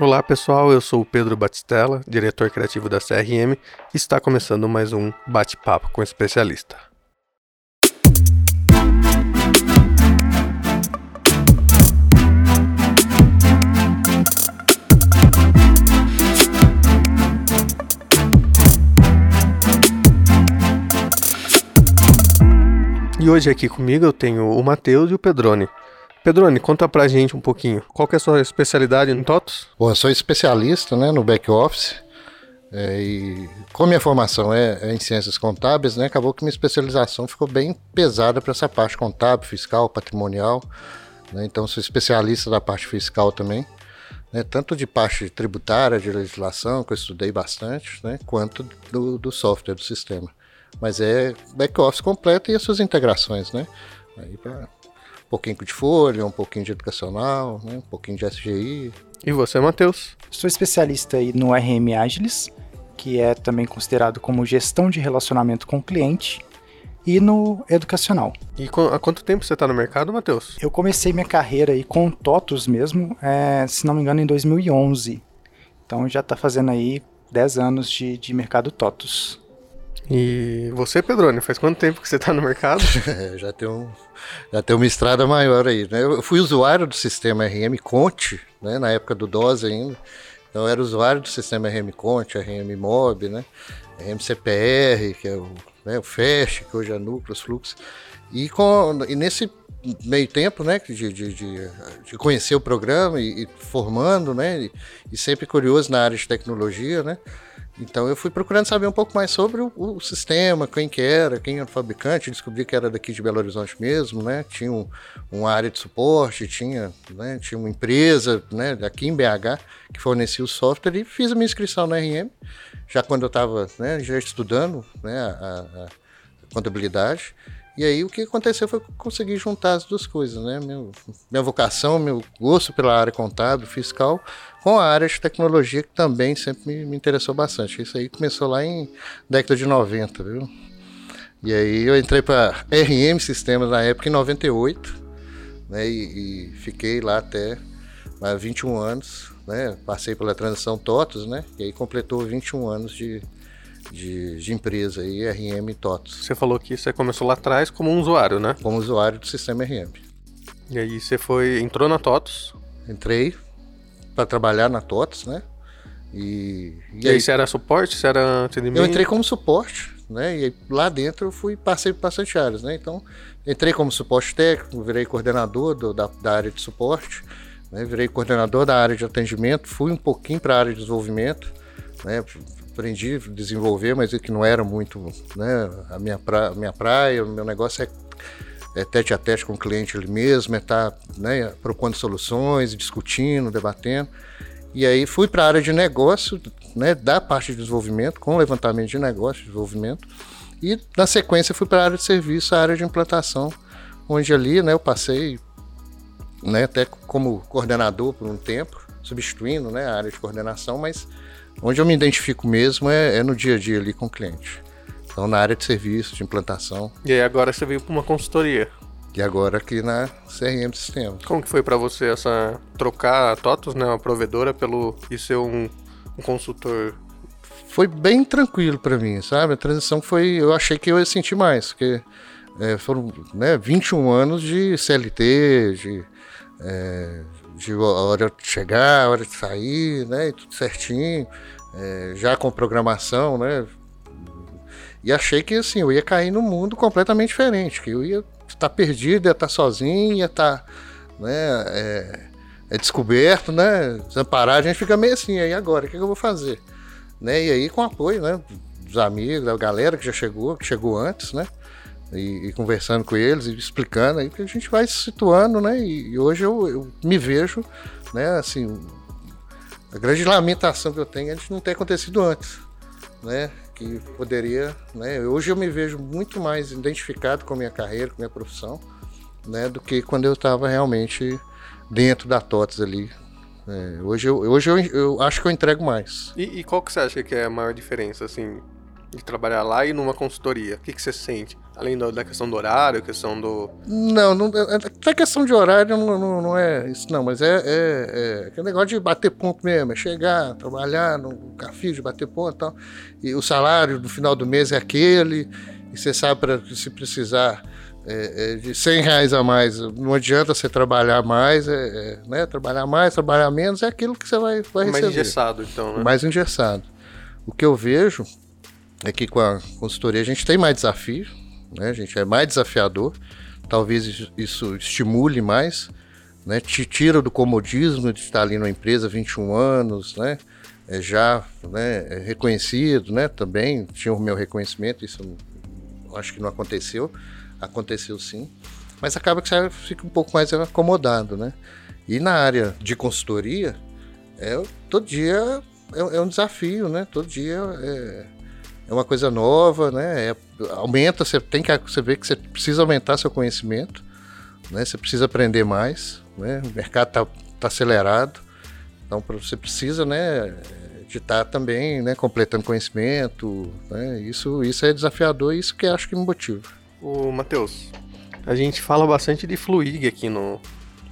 Olá pessoal, eu sou o Pedro Batistella, diretor criativo da CRM, e está começando mais um bate-papo com especialista. E hoje aqui comigo eu tenho o Matheus e o Pedrone. Pedrone, conta pra gente um pouquinho. Qual que é a sua especialidade no TOTOS? Bom, eu sou especialista né, no back-office. É, e como minha formação é, é, em ciências contábeis, né, acabou que minha especialização ficou bem pesada para essa parte contábil, fiscal, patrimonial. Né, então, sou especialista da parte fiscal também, né, tanto de parte tributária, de legislação, que eu estudei bastante, né, quanto do, do software, do sistema mas é back-office completo e as suas integrações, né? Aí para um pouquinho de folha, um pouquinho de educacional, né? um pouquinho de SGI. E você, Matheus? Sou especialista aí no RM Agilis, que é também considerado como gestão de relacionamento com o cliente, e no educacional. E há quanto tempo você está no mercado, Matheus? Eu comecei minha carreira aí com TOTOS mesmo, é, se não me engano, em 2011. Então já está fazendo aí 10 anos de, de mercado TOTOS. E você, Pedrone, faz quanto tempo que você está no mercado? É, já, tem um, já tem uma estrada maior aí. Né? Eu fui usuário do sistema RM Conte, né? na época do DOS ainda. Então eu era usuário do sistema RM Conte, RM Mob, né? RM CPR, que é o, né, o FAST, que hoje é Núcleos, Fluxo. E, com, e nesse meio tempo, né, de, de, de, de conhecer o programa e, e formando, né, e, e, sempre curioso na área de tecnologia, né, então eu fui procurando saber um pouco mais sobre o, o, sistema, quem que era, quem era o fabricante, descobri que era daqui de Belo Horizonte mesmo, né? Tinha um, uma área de suporte, tinha, né? tinha uma empresa, né? Aqui em BH que fornecia o software e fiz a minha inscrição na RM, já quando eu estava, né? Já estudando, né? A, a, a contabilidade e aí o que aconteceu foi conseguir juntar as duas coisas, né? Meu, minha vocação, meu gosto pela área contábil, fiscal, com a área de tecnologia que também sempre me, interessou bastante. Isso aí começou lá em década de 90, viu? E aí eu entrei para RM Sistemas na época em 98, né? E, e fiquei lá até mais 21 anos, né? Passei pela transição TOTOS, né? E aí completou 21 anos de, de, de empresa aí, RM TOTOS. Você falou que você começou lá atrás como um usuário, né? Como usuário do sistema RM. E aí você foi, entrou na TOTOS? Entrei para trabalhar na TOTOS, né? E, e, e aí, aí você era suporte? Você era atendimento? Eu entrei como suporte, né? E lá dentro eu fui, passei bastante áreas, né? Então, entrei como suporte técnico, virei coordenador do, da, da área de suporte, né? virei coordenador da área de atendimento, fui um pouquinho para a área de desenvolvimento, né? aprendi a desenvolver, mas é que não era muito né, a minha, pra, minha praia, o meu negócio é, é tete a tete com o cliente ele mesmo, é estar tá, né, propondo soluções, discutindo, debatendo. E aí fui para a área de negócio, né, da parte de desenvolvimento, com levantamento de negócio, desenvolvimento. E na sequência fui para a área de serviço, a área de implantação, onde ali né, eu passei né, até como coordenador por um tempo, substituindo né, a área de coordenação, mas Onde eu me identifico mesmo é, é no dia a dia ali com o cliente. Então, na área de serviço, de implantação. E aí agora você veio para uma consultoria. E agora aqui na CRM Sistema. Como que foi para você essa trocar a TOTOS, né, uma provedora, pelo e ser um, um consultor? Foi bem tranquilo para mim, sabe? A transição foi, eu achei que eu ia sentir mais, porque é, foram né, 21 anos de CLT, de, é, de hora de chegar, hora de sair, né? E tudo certinho, é, já com programação, né? E achei que assim, eu ia cair num mundo completamente diferente, que eu ia estar perdido, ia estar sozinho, ia estar né, é, é descoberto, né? Desamparado, a gente fica meio assim, aí agora, o que, que eu vou fazer? Né? E aí com apoio, né? Dos amigos, da galera que já chegou, que chegou antes, né? e, e, conversando com eles e explicando aí que a gente vai se situando, né? E, e hoje eu, eu, me vejo, né? Assim, a grande lamentação que eu tenho é de não ter acontecido antes, né? Que poderia, né? Hoje eu me vejo muito mais identificado com a minha carreira, com a minha profissão, né? Do que quando eu estava realmente dentro da TOTS ali. É, hoje eu, hoje eu, eu acho que eu entrego mais. E, e qual que você acha que é a maior diferença, assim, de trabalhar lá e numa consultoria? O que, que você sente? Além do, da questão do horário, questão do. Não, não a questão de horário não, não, não, é isso, não, mas é, é, é aquele negócio de bater ponto mesmo, é chegar, trabalhar no café de bater ponto e tal. E o salário no final do mês é aquele, e você sabe para se precisar é, é, de 100 reais a mais, não adianta você trabalhar mais, é, é, né? Trabalhar mais, trabalhar menos, é aquilo que você vai, vai receber. Mais engessado, então, né? Mais engessado. O que eu vejo é que com a consultoria a gente tem mais desafio, né? Gente é mais desafiador. Talvez isso estimule mais, né? Te tira do comodismo de estar ali numa empresa 21 anos, né? É já né, é reconhecido, né? Também tinha o meu reconhecimento, isso acho que não aconteceu. Aconteceu sim. Mas acaba que você fica um pouco mais acomodado, né? E na área de consultoria, é, todo dia é, é um desafio, né? Todo dia é, é uma coisa nova, né? É, aumenta, você tem que você vê que você precisa aumentar seu conhecimento, né? Você precisa aprender mais, né? O mercado está tá acelerado, então você precisa, né? De estar tá também, né? Completando conhecimento, né? Isso, isso é desafiador isso que acho que me motiva. O Matheus, a gente fala bastante de Fluig aqui no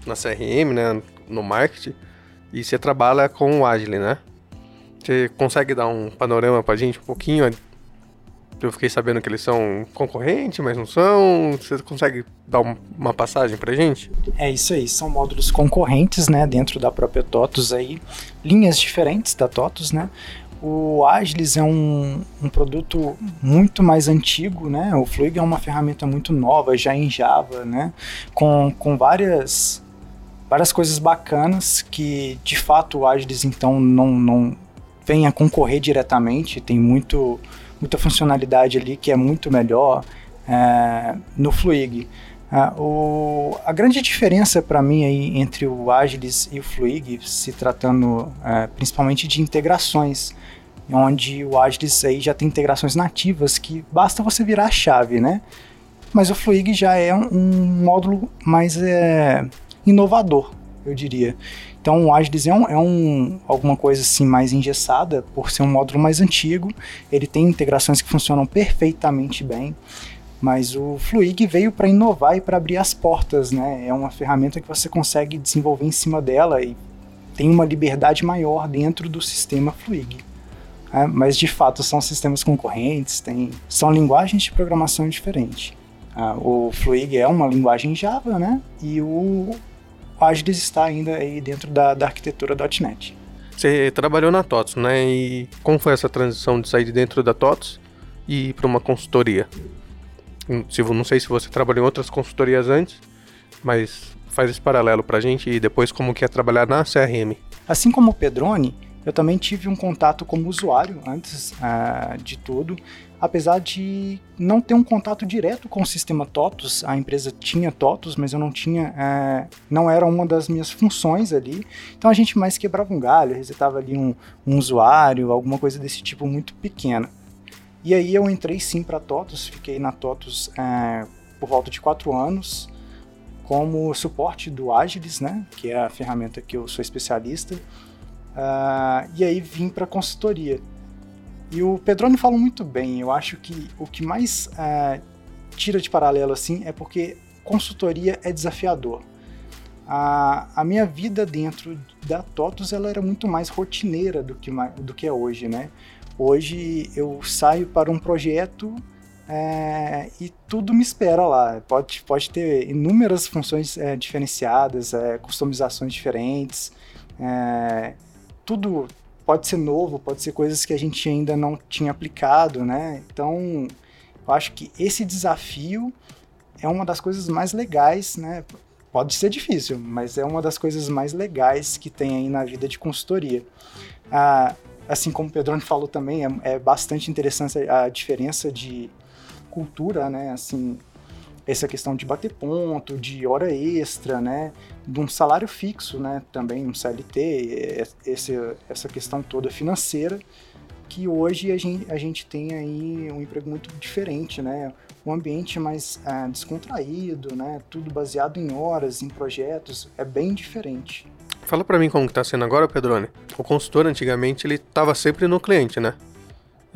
na CRM, né? No marketing e você trabalha com o Agile, né? Você consegue dar um panorama pra gente um pouquinho eu fiquei sabendo que eles são concorrentes, mas não são. Você consegue dar uma passagem pra gente? É isso aí, são módulos concorrentes, né, dentro da própria TOTUS aí, linhas diferentes da TOTUS, né? O Agilis é um, um produto muito mais antigo, né? O Fluig é uma ferramenta muito nova, já em Java, né? Com, com várias várias coisas bacanas que de fato o Agilis então não, não vem a concorrer diretamente, tem muito muita funcionalidade ali que é muito melhor é, no Fluig. Uh, o, a grande diferença para mim aí entre o Agilis e o Fluig, se tratando uh, principalmente de integrações, onde o Agilis aí já tem integrações nativas que basta você virar a chave, né? Mas o Fluig já é um, um módulo mais é, inovador, eu diria. Então o Agilis é, um, é um, alguma coisa assim mais engessada, por ser um módulo mais antigo, ele tem integrações que funcionam perfeitamente bem, mas o Fluig veio para inovar e para abrir as portas, né? É uma ferramenta que você consegue desenvolver em cima dela e tem uma liberdade maior dentro do sistema Fluig. É, mas de fato são sistemas concorrentes, tem, são linguagens de programação diferentes. Ah, o Fluig é uma linguagem Java, né? E o o Agilis está ainda aí dentro da, da arquitetura .NET. Você trabalhou na TOTS, né? E como foi essa transição de sair de dentro da TOTS e ir para uma consultoria? Não sei se você trabalhou em outras consultorias antes, mas faz esse paralelo para a gente e depois como que é trabalhar na CRM. Assim como o Pedrone, eu também tive um contato como usuário antes uh, de tudo. Apesar de não ter um contato direto com o sistema TOTUS, a empresa tinha TOTUS, mas eu não tinha, é, não era uma das minhas funções ali, então a gente mais quebrava um galho, resetava ali um, um usuário, alguma coisa desse tipo muito pequena. E aí eu entrei sim para TOTUS, fiquei na TOTUS é, por volta de quatro anos, como suporte do Agilis, né, que é a ferramenta que eu sou especialista, uh, e aí vim para consultoria. E o Pedrone fala muito bem. Eu acho que o que mais é, tira de paralelo assim é porque consultoria é desafiador. A, a minha vida dentro da TOTUS ela era muito mais rotineira do que, do que é hoje, né? Hoje eu saio para um projeto é, e tudo me espera lá. Pode, pode ter inúmeras funções é, diferenciadas, é, customizações diferentes, é, tudo pode ser novo, pode ser coisas que a gente ainda não tinha aplicado, né? Então, eu acho que esse desafio é uma das coisas mais legais, né? Pode ser difícil, mas é uma das coisas mais legais que tem aí na vida de consultoria. Ah, assim como o Pedrone falou também, é, é bastante interessante a diferença de cultura, né? Assim, essa questão de bater ponto, de hora extra, né, de um salário fixo, né, também um CLT, esse, essa questão toda financeira, que hoje a gente, a gente tem aí um emprego muito diferente, né, um ambiente mais é, descontraído, né, tudo baseado em horas, em projetos, é bem diferente. Fala para mim como que tá sendo agora, Pedrone. O consultor antigamente ele estava sempre no cliente, né?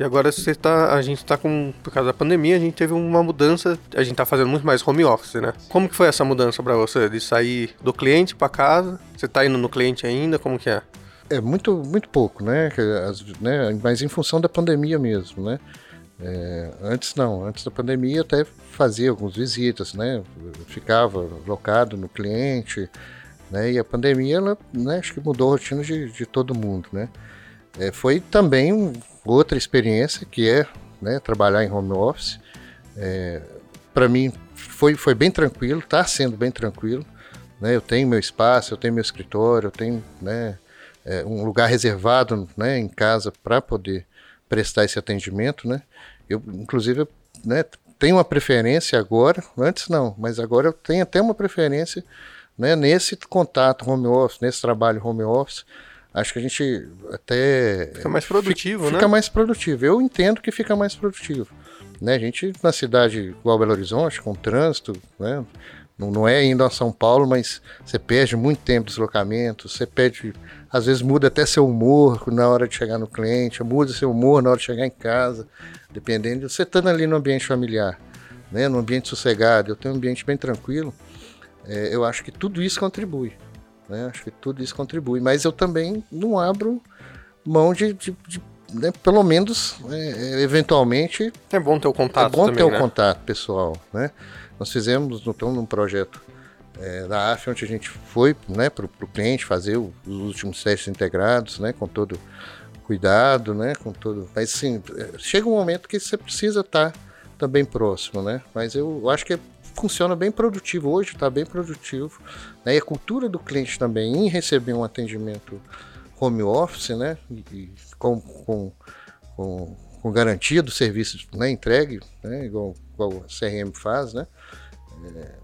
E agora você tá, a gente tá com, por causa da pandemia, a gente teve uma mudança, a gente tá fazendo muito mais home office, né? Como que foi essa mudança para você, de sair do cliente para casa? Você tá indo no cliente ainda, como que é? É muito, muito pouco, né? As, né? Mas em função da pandemia mesmo, né? É, antes não, antes da pandemia até fazia algumas visitas, né? Ficava locado no cliente, né? E a pandemia, ela, né, acho que mudou a rotina de, de todo mundo, né? É, foi também outra experiência que é né, trabalhar em home office. É, Para mim foi, foi bem tranquilo, está sendo bem tranquilo. Né? Eu tenho meu espaço, eu tenho meu escritório, eu tenho né, é, um lugar reservado né, em casa para poder prestar esse atendimento. Né? Eu, inclusive, né, tenho uma preferência agora, antes não, mas agora eu tenho até uma preferência né, nesse contato home office, nesse trabalho home office, acho que a gente até. Fica mais produtivo, fica, né? Fica mais produtivo. Eu entendo que fica mais produtivo. Né? A gente, na cidade igual Belo Horizonte, com trânsito, né? Não, não é indo a São Paulo, mas você perde muito tempo de deslocamento, você perde, às vezes muda até seu humor na hora de chegar no cliente, muda seu humor na hora de chegar em casa, dependendo. Você estando ali no ambiente familiar, né? no ambiente sossegado, eu tenho um ambiente bem tranquilo, é, eu acho que tudo isso contribui. Né? Acho que tudo isso contribui. Mas eu também não abro mão de, de, de né, pelo menos, é, eventualmente. É bom ter o contato. É bom também, ter né? o contato pessoal. Né? Nós fizemos então, num projeto é, da AF, onde a gente foi né, para o cliente fazer os últimos testes integrados, né, com todo cuidado, né, com todo. Mas sim, chega um momento que você precisa estar também próximo, né? Mas eu acho que funciona bem produtivo hoje, está bem produtivo. Né? E a cultura do cliente também em receber um atendimento home office, né? E, com, com, com, com, garantia do serviço né? entregue, né? igual, igual a CRM faz, né? É,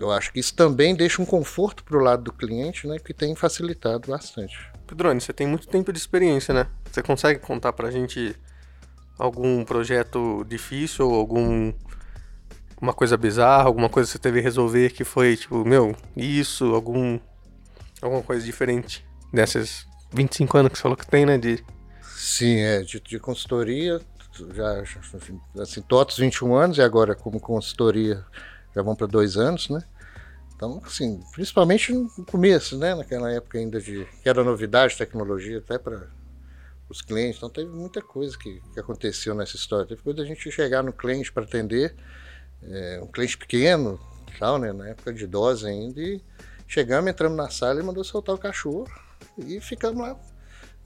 eu acho que isso também deixa um conforto para o lado do cliente, né? Que tem facilitado bastante. Pedrone, você tem muito tempo de experiência, né? Você consegue contar para a gente algum projeto difícil ou algum uma coisa bizarra, alguma coisa que você teve que resolver que foi tipo, meu, isso, algum alguma coisa diferente dessas 25 anos que você falou que tem, né, de Sim, é, de, de consultoria, já, assim, TOTOS 21 anos e agora como consultoria já vão para dois anos, né? Então, assim, principalmente no começo, né? Naquela época ainda de que era novidade, tecnologia, até para os clientes. Então, teve muita coisa que, que aconteceu nessa história. Teve coisa da gente chegar no cliente para atender, é, um cliente pequeno, tal, né? Na época de idosa ainda, e chegamos, entramos na sala e mandou soltar o cachorro e ficamos lá.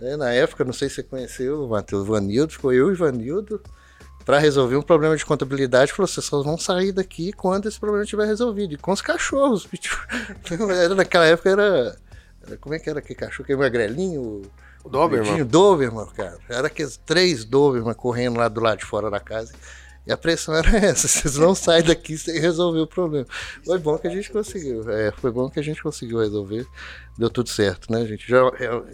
É, na época, não sei se você conheceu o Matheus Vanildo, ficou eu e Vanildo para resolver um problema de contabilidade, falou: vocês só vão sair daqui quando esse problema estiver resolvido. E com os cachorros. era, naquela época era, era, Como é que era aquele cachorro? Aquele magrelinho? O Doberman. Doberman, cara. Era aqueles três Doberman correndo lá do lado de fora da casa. E a pressão era essa: vocês não saem daqui sem resolver o problema. Foi bom que a gente conseguiu. É, foi bom que a gente conseguiu resolver. Deu tudo certo, né, gente?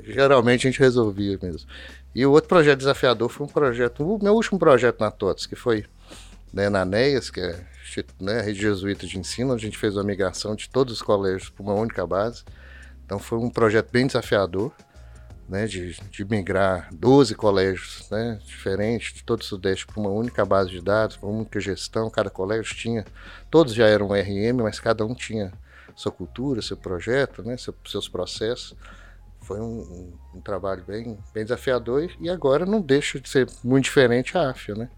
Geralmente a gente resolvia mesmo. E o outro projeto desafiador foi um projeto, o meu último projeto na TOTS, que foi né, na NEAS, que é né, a rede jesuíta de ensino, a gente fez uma migração de todos os colégios para uma única base. Então foi um projeto bem desafiador, né, de, de migrar 12 colégios né, diferentes de todo o Sudeste para uma única base de dados, para uma única gestão. Cada colégio tinha, todos já eram RM, mas cada um tinha sua cultura, seu projeto, né, seus processos foi um, um, um, trabalho bem, bem desafiador e agora não deixa de ser muito diferente a AFIA, né?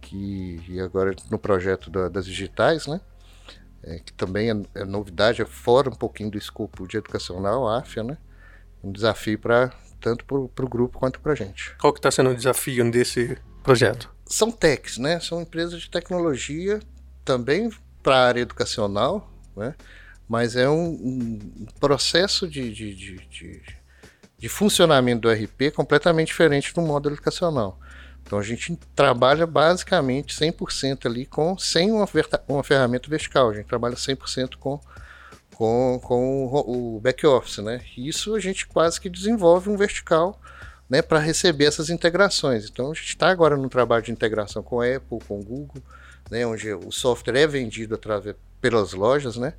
Que, e agora no projeto da, das digitais, né? É, que também é, é, novidade, é fora um pouquinho do escopo de educacional, a AFIA, né? Um desafio para tanto para o grupo quanto para a gente. Qual que está sendo o desafio desse projeto? São techs, né? São empresas de tecnologia também para a área educacional, né? mas é um, um processo de, de, de, de, funcionamento do RP completamente diferente do modo educacional. Então a gente trabalha basicamente 100% ali com sem uma, uma ferramenta vertical, a gente trabalha 100% com com, com o, o back office, né? Isso a gente quase que desenvolve um vertical, né, para receber essas integrações. Então a gente está agora no trabalho de integração com a Apple, com Google, né, onde o software é vendido através pelas lojas, né?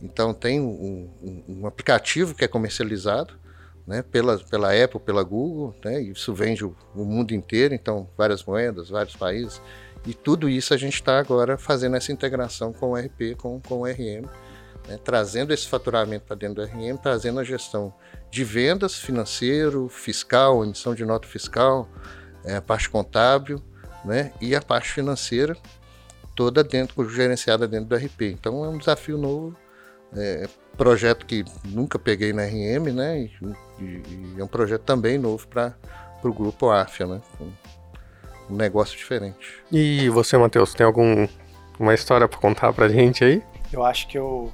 Então tem um, um, um aplicativo que é comercializado, né, pela, pela Apple, pela Google, né, isso vende o, o mundo inteiro, então várias moedas, vários países, e tudo isso a gente está agora fazendo essa integração com o RP, com, com o RM, né, trazendo esse faturamento para dentro do RM, trazendo a gestão de vendas, financeiro, fiscal, emissão de nota fiscal, é, a parte contábil né, e a parte financeira, toda dentro, gerenciada dentro do RP. Então é um desafio novo, é, projeto que nunca peguei na RM, né, e, e, e é um projeto também novo para o grupo AFIA, né, um negócio diferente. E você, Matheus, tem alguma história para contar para gente aí? Eu acho que eu,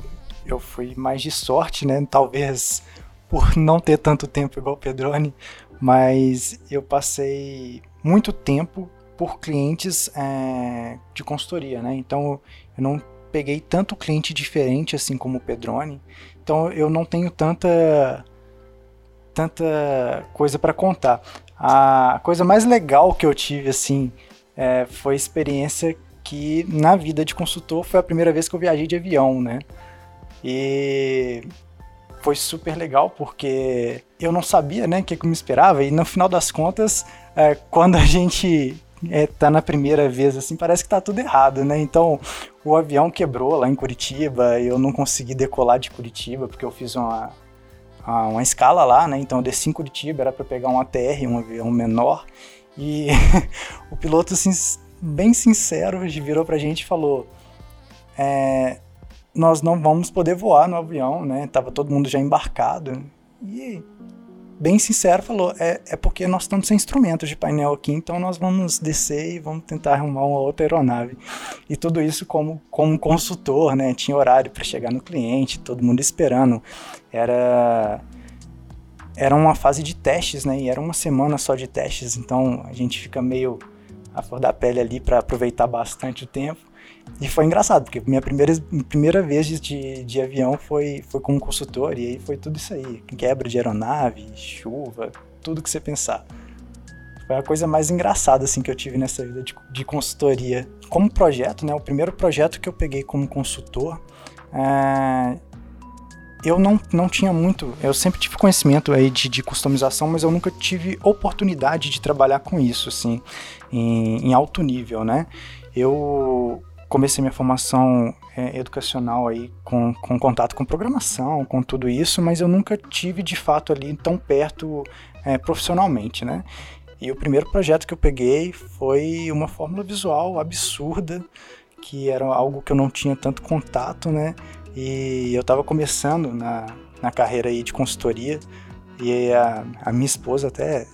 eu fui mais de sorte, né? Talvez por não ter tanto tempo igual o Pedrone, mas eu passei muito tempo por clientes é, de consultoria, né? Então eu não peguei tanto cliente diferente assim como o Pedrone, então eu não tenho tanta tanta coisa para contar. A coisa mais legal que eu tive, assim, é, foi a experiência que na vida de consultor foi a primeira vez que eu viajei de avião, né? E foi super legal porque eu não sabia, né, o que, que me esperava e no final das contas, é, quando a gente é, tá na primeira vez assim, parece que tá tudo errado, né? Então, o avião quebrou lá em Curitiba, eu não consegui decolar de Curitiba porque eu fiz uma uma escala lá, né? Então eu desci em Curitiba, era para pegar um ATR, um avião menor, e o piloto, assim, bem sincero, virou pra gente e falou: é, Nós não vamos poder voar no avião, né? Tava todo mundo já embarcado. E bem sincero, falou: é, é porque nós estamos sem instrumentos de painel aqui, então nós vamos descer e vamos tentar arrumar uma outra aeronave. E tudo isso como, como consultor, né? Tinha horário para chegar no cliente, todo mundo esperando. Era era uma fase de testes, né? E era uma semana só de testes, então a gente fica meio a flor da pele ali para aproveitar bastante o tempo. E foi engraçado, porque minha primeira, primeira vez de, de avião foi, foi como consultor, e aí foi tudo isso aí: quebra de aeronave, chuva, tudo que você pensar. Foi a coisa mais engraçada assim que eu tive nessa vida de, de consultoria. Como projeto, né? O primeiro projeto que eu peguei como consultor, é, eu não, não tinha muito. Eu sempre tive conhecimento aí de, de customização, mas eu nunca tive oportunidade de trabalhar com isso, assim, em, em alto nível, né? Eu comecei minha formação é, educacional aí com, com contato com programação, com tudo isso, mas eu nunca tive de fato ali tão perto é, profissionalmente, né? E o primeiro projeto que eu peguei foi uma fórmula visual absurda, que era algo que eu não tinha tanto contato, né? E eu estava começando na, na carreira aí de consultoria, e a, a minha esposa até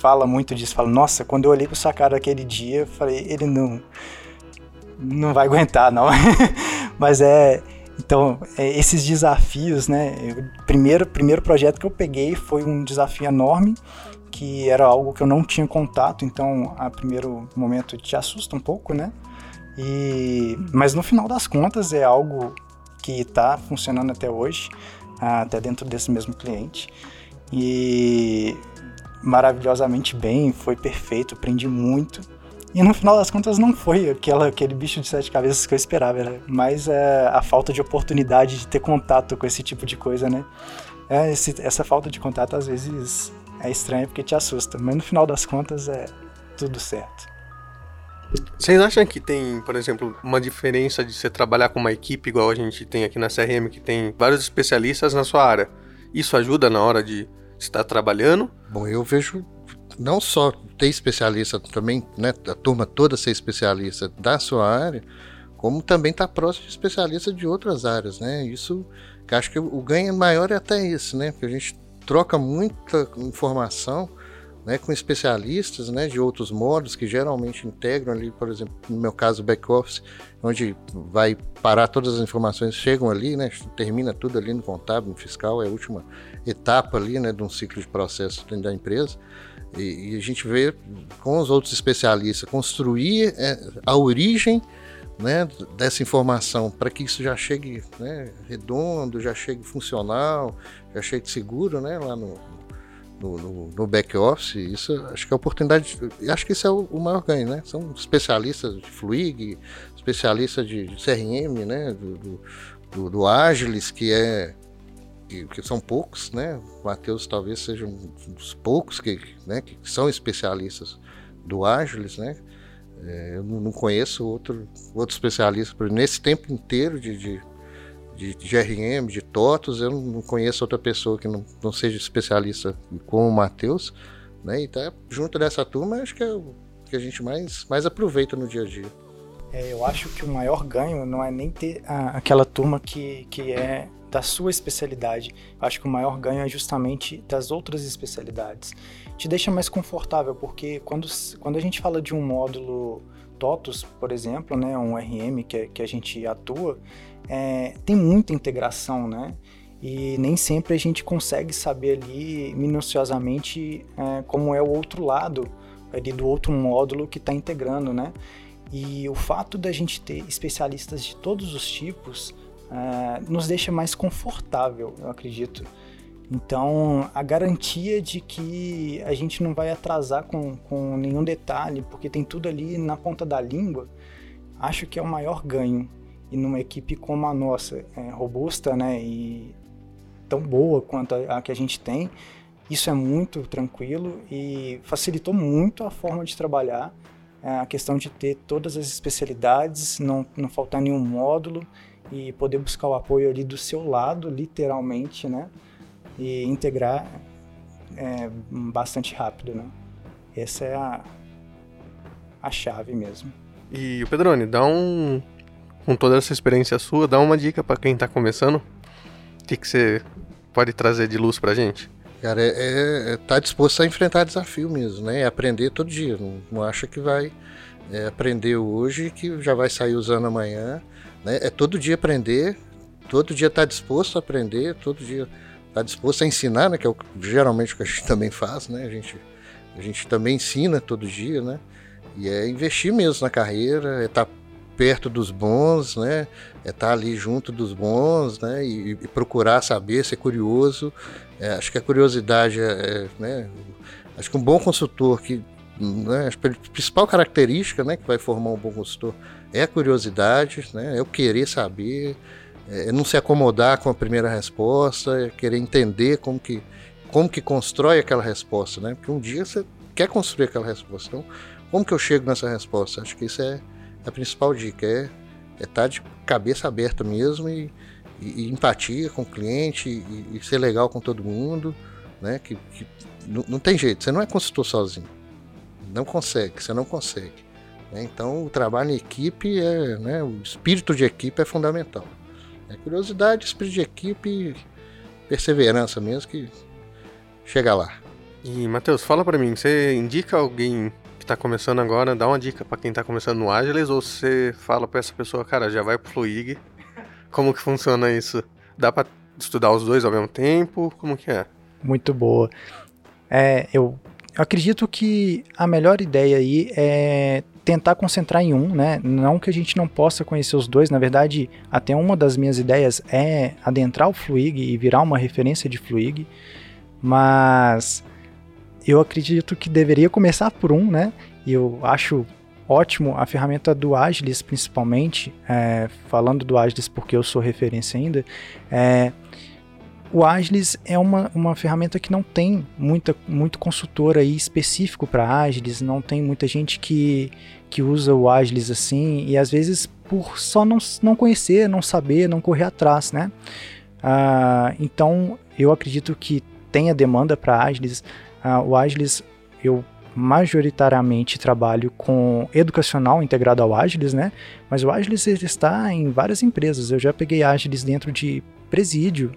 fala muito disso, fala, nossa, quando eu olhei para sua cara aquele dia, eu falei, ele não não vai aguentar, não. Mas é. Então, é, esses desafios, né? O primeiro, primeiro projeto que eu peguei foi um desafio enorme, que era algo que eu não tinha contato, então, a primeiro momento te assusta um pouco, né? E, mas no final das contas é algo que está funcionando até hoje, até dentro desse mesmo cliente. E maravilhosamente bem, foi perfeito, aprendi muito. E no final das contas não foi aquela, aquele bicho de sete cabeças que eu esperava, era mais é, a falta de oportunidade de ter contato com esse tipo de coisa, né? É, esse, essa falta de contato às vezes é estranha porque te assusta, mas no final das contas é tudo certo. Vocês acham que tem, por exemplo, uma diferença de você trabalhar com uma equipe igual a gente tem aqui na CRM, que tem vários especialistas na sua área? Isso ajuda na hora de estar trabalhando? Bom, eu vejo não só ter especialista também, né, a turma toda ser especialista da sua área, como também estar tá próximo de especialistas de outras áreas, né? Isso, acho que o ganho maior é até isso, né? Porque a gente troca muita informação, né, com especialistas, né, de outros modos que geralmente integram ali, por exemplo, no meu caso, back office, onde vai parar todas as informações chegam ali, né, termina tudo ali no contábil, no fiscal, é a última etapa ali, né, de um ciclo de processo dentro da empresa. E, e a gente vê com os outros especialistas construir é, a origem né, dessa informação para que isso já chegue né, redondo, já chegue funcional, já chegue seguro né, lá no, no, no, back office. Isso acho que é a oportunidade, acho que isso é o, o maior ganho, né? São especialistas de Fluig, especialistas de, de CRM, né, do, do, do, do Agilis, que é que, são poucos, né? Matheus talvez seja um dos poucos que, né, que são especialistas do Agilis, né? É, eu não conheço outro, outro especialista. Nesse tempo inteiro de, de, de, de GRM, de TOTOS, eu não conheço outra pessoa que não, não seja especialista como o Matheus. Né? E tá junto dessa turma, acho que é o que a gente mais, mais aproveita no dia a dia. É, eu acho que o maior ganho não é nem ter a, aquela turma que, que é da sua especialidade. Acho que o maior ganho é justamente das outras especialidades. Te deixa mais confortável, porque quando, quando a gente fala de um módulo TOTUS, por exemplo, né, um RM que, que a gente atua, é, tem muita integração, né? E nem sempre a gente consegue saber ali minuciosamente é, como é o outro lado ali do outro módulo que está integrando, né? E o fato da gente ter especialistas de todos os tipos uh, nos deixa mais confortável, eu acredito. Então, a garantia de que a gente não vai atrasar com, com nenhum detalhe, porque tem tudo ali na ponta da língua, acho que é o maior ganho. E numa equipe como a nossa, é, robusta né, e tão boa quanto a, a que a gente tem, isso é muito tranquilo e facilitou muito a forma de trabalhar. É, a questão de ter todas as especialidades, não, não faltar nenhum módulo e poder buscar o apoio ali do seu lado, literalmente, né? E integrar é, bastante rápido, né? Essa é a, a chave mesmo. E o Pedrone, dá um. Com toda essa experiência sua, dá uma dica para quem tá começando. O que, que você pode trazer de luz pra gente? Cara, é, é, é tá disposto a enfrentar desafio mesmo, né? É aprender todo dia. Não, não acha que vai é, aprender hoje que já vai sair usando amanhã. Né? É todo dia aprender, todo dia estar tá disposto a aprender, todo dia estar tá disposto a ensinar, né? Que é o, geralmente o que a gente também faz, né? A gente, a gente também ensina todo dia, né? E é investir mesmo na carreira, é estar tá perto dos bons, né? É estar ali junto dos bons, né? E, e procurar saber, ser curioso. É, acho que a curiosidade é, é, né? Acho que um bom consultor que né, a principal característica né, que vai formar um bom consultor é a curiosidade, né? É o querer saber, é não se acomodar com a primeira resposta, é querer entender como que, como que constrói aquela resposta, né? Porque um dia você quer construir aquela resposta. Então, como que eu chego nessa resposta? Acho que isso é a principal dica, é, é estar tá de cabeça aberta mesmo e, e, e empatia com o cliente e, e, ser legal com todo mundo, né? Que, que não, não tem jeito, você não é consultor sozinho. Não consegue, você não consegue. Né? Então, o trabalho em equipe, é, né, o espírito de equipe é fundamental. É curiosidade, espírito de equipe, perseverança mesmo que chega lá. E, Matheus, fala para mim, você indica alguém que está começando agora, dá uma dica para quem está começando no Agiles, ou você fala para essa pessoa, cara, já vai pro Fluig, como que funciona isso? Dá para estudar os dois ao mesmo tempo? Como que é? Muito boa. É, eu acredito que a melhor ideia aí é tentar concentrar em um, né? Não que a gente não possa conhecer os dois, na verdade, até uma das minhas ideias é adentrar o Fluig e virar uma referência de Fluig, mas eu acredito que deveria começar por um, né? E eu acho ótimo a ferramenta do Agilis, principalmente, é, falando do Agilis porque eu sou referência ainda, é, o Agilis é uma, uma ferramenta que não tem muita, muito consultor aí específico para Agilis, não tem muita gente que, que usa o Agilis assim, e às vezes por só não, não conhecer, não saber, não correr atrás, né? Ah, então eu acredito que tenha demanda para Agilis. Ah, o Agilis eu majoritariamente trabalho com educacional integrado ao Agilis, né? Mas o Agilis está em várias empresas. Eu já peguei Agilis dentro de presídio,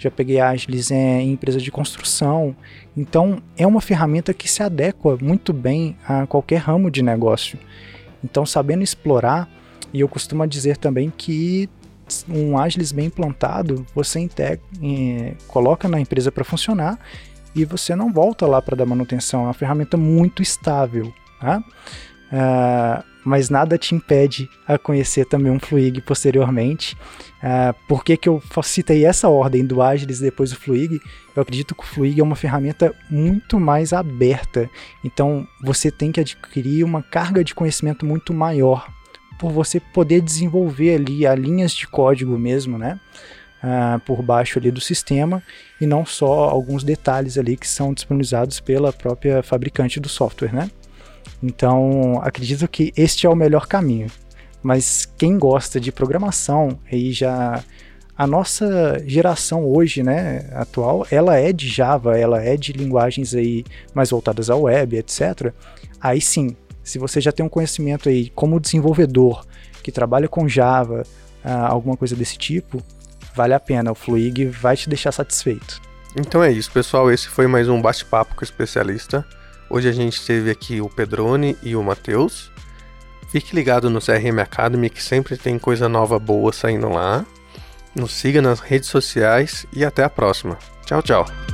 já peguei Agilis é, em empresa de construção. Então, é uma ferramenta que se adequa muito bem a qualquer ramo de negócio. Então, sabendo explorar, e eu costumo dizer também que um Agilis bem implantado, você integra, é, coloca na empresa para funcionar e você não volta lá para dar manutenção. É uma ferramenta muito estável. Tá? Uh, mas nada te impede a conhecer também um Fluig posteriormente. Uh, por que, que eu citei essa ordem do Agilis e depois o Fluig? Eu acredito que o Fluig é uma ferramenta muito mais aberta. Então você tem que adquirir uma carga de conhecimento muito maior por você poder desenvolver ali as linhas de código mesmo, né? uh, por baixo ali do sistema e não só alguns detalhes ali que são disponibilizados pela própria fabricante do software, né? Então, acredito que este é o melhor caminho. Mas quem gosta de programação, aí já a nossa geração hoje, né, atual, ela é de Java, ela é de linguagens aí mais voltadas à web, etc. Aí sim, se você já tem um conhecimento aí como desenvolvedor que trabalha com Java, uh, alguma coisa desse tipo, vale a pena. O Fluig vai te deixar satisfeito. Então é isso, pessoal. Esse foi mais um bate-papo com o especialista. Hoje a gente teve aqui o Pedrone e o Matheus. Fique ligado no CRM Academy que sempre tem coisa nova boa saindo lá. Nos siga nas redes sociais e até a próxima. Tchau, tchau.